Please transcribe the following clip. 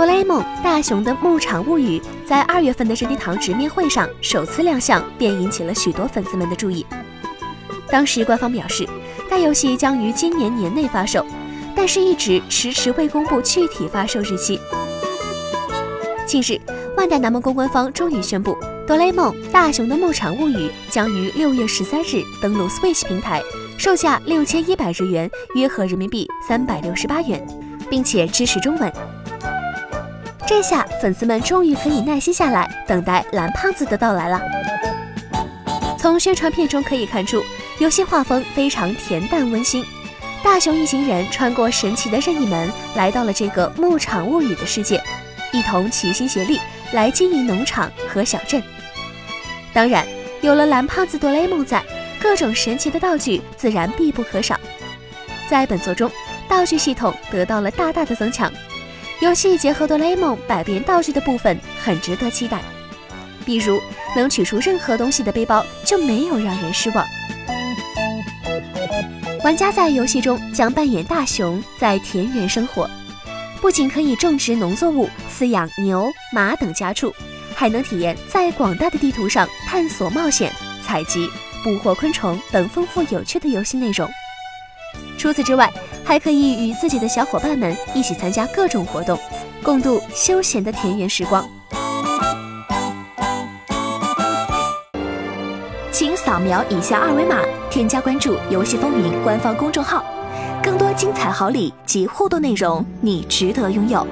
哆啦 A 梦大雄的牧场物语》在二月份的任天堂直面会上首次亮相，便引起了许多粉丝们的注意。当时官方表示，该游戏将于今年年内发售，但是一直迟迟未公布具体发售日期。近日，万代南梦宫官方终于宣布，《哆啦 A 梦：大雄的牧场物语》将于六月十三日登陆 Switch 平台，售价六千一百日元，约合人民币三百六十八元，并且支持中文。这下粉丝们终于可以耐心下来，等待蓝胖子的到来了。从宣传片中可以看出，游戏画风非常恬淡温馨。大雄一行人穿过神奇的任意门，来到了这个牧场物语的世界，一同齐心协力来经营农场和小镇。当然，有了蓝胖子哆啦 A 梦在，各种神奇的道具自然必不可少。在本作中，道具系统得到了大大的增强，游戏结合哆啦 A 梦百变道具的部分很值得期待。比如能取出任何东西的背包就没有让人失望。玩家在游戏中将扮演大熊，在田园生活，不仅可以种植农作物、饲养牛、马等家畜，还能体验在广大的地图上探索、冒险、采集、捕获昆虫等丰富有趣的游戏内容。除此之外，还可以与自己的小伙伴们一起参加各种活动，共度休闲的田园时光。请扫描以下二维码，添加关注“游戏风云”官方公众号，更多精彩好礼及互动内容，你值得拥有。